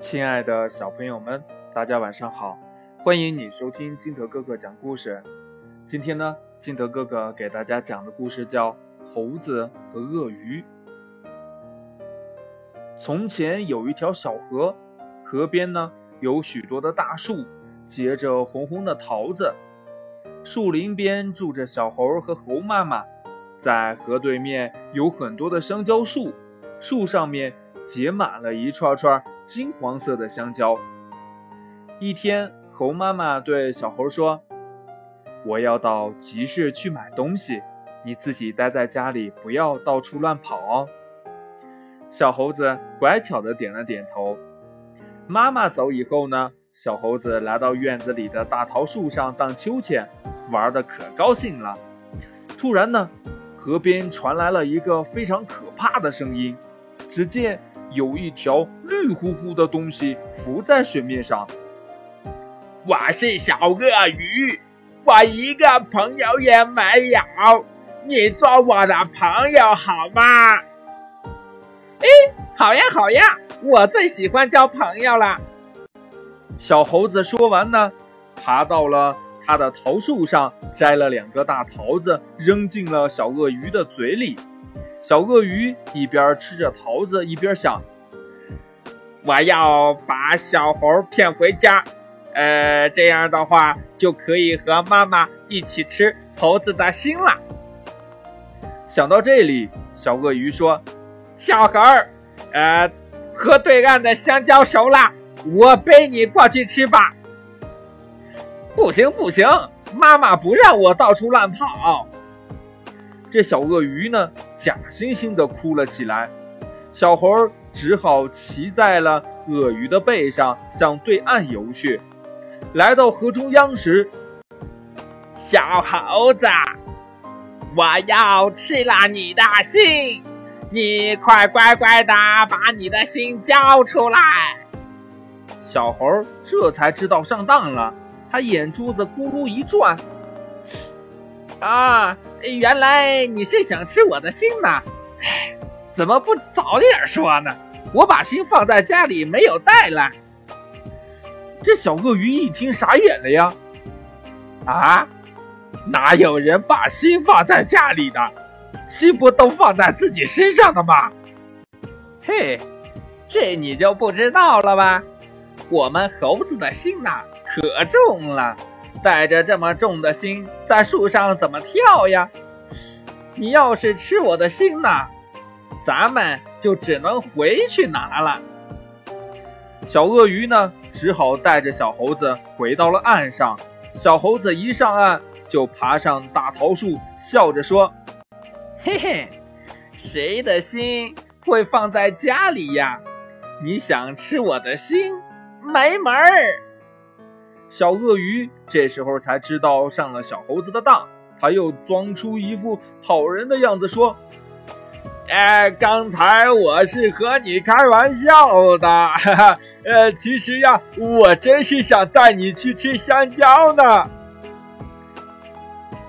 亲爱的小朋友们，大家晚上好！欢迎你收听金德哥哥讲故事。今天呢，金德哥哥给大家讲的故事叫《猴子和鳄鱼》。从前有一条小河，河边呢有许多的大树，结着红红的桃子。树林边住着小猴和猴妈妈，在河对面有很多的香蕉树，树上面结满了一串串。金黄色的香蕉。一天，猴妈妈对小猴说：“我要到集市去买东西，你自己待在家里，不要到处乱跑哦。”小猴子乖巧的点了点头。妈妈走以后呢，小猴子来到院子里的大桃树上荡秋千，玩的可高兴了。突然呢，河边传来了一个非常可怕的声音，只见。有一条绿乎乎的东西浮在水面上。我是小鳄鱼，我一个朋友也没有，你做我的朋友好吗？哎，好呀好呀，我最喜欢交朋友了。小猴子说完呢，爬到了它的桃树上，摘了两个大桃子，扔进了小鳄鱼的嘴里。小鳄鱼一边吃着桃子，一边想：“我要把小猴骗回家，呃，这样的话就可以和妈妈一起吃猴子的心了。”想到这里，小鳄鱼说：“小猴儿，呃，河对岸的香蕉熟了，我背你过去吃吧。”“不行不行，妈妈不让我到处乱跑。”这小鳄鱼呢，假惺惺地哭了起来。小猴只好骑在了鳄鱼的背上，向对岸游去。来到河中央时，小猴子，我要吃了你的心，你快乖乖的把你的心交出来。小猴这才知道上当了，他眼珠子咕噜一转。啊，原来你是想吃我的心呐？哎，怎么不早点说呢？我把心放在家里，没有带来。这小鳄鱼一听傻眼了呀！啊，哪有人把心放在家里的？心不都放在自己身上的吗？嘿，这你就不知道了吧？我们猴子的心呐，可重了。带着这么重的心，在树上怎么跳呀？你要是吃我的心呢，咱们就只能回去拿了。小鳄鱼呢，只好带着小猴子回到了岸上。小猴子一上岸，就爬上大桃树，笑着说：“嘿嘿，谁的心会放在家里呀？你想吃我的心，没门儿！”小鳄鱼这时候才知道上了小猴子的当，他又装出一副好人的样子说：“哎，刚才我是和你开玩笑的，哈哈，呃，其实呀，我真是想带你去吃香蕉呢。”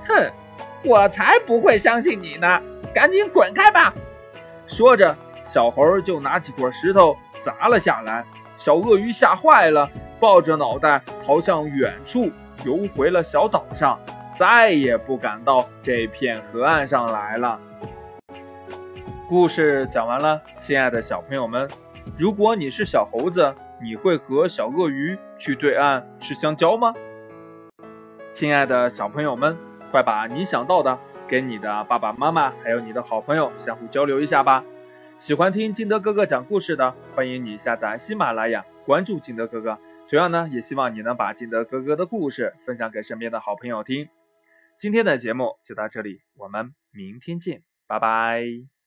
哼，我才不会相信你呢！赶紧滚开吧！说着，小猴就拿起块石头砸了下来。小鳄鱼吓坏了。抱着脑袋逃向远处，游回了小岛上，再也不敢到这片河岸上来了。故事讲完了，亲爱的小朋友们，如果你是小猴子，你会和小鳄鱼去对岸吃香蕉吗？亲爱的小朋友们，快把你想到的跟你的爸爸妈妈还有你的好朋友相互交流一下吧。喜欢听金德哥哥讲故事的，欢迎你下载喜马拉雅，关注金德哥哥。同样呢，也希望你能把金德哥哥的故事分享给身边的好朋友听。今天的节目就到这里，我们明天见，拜拜。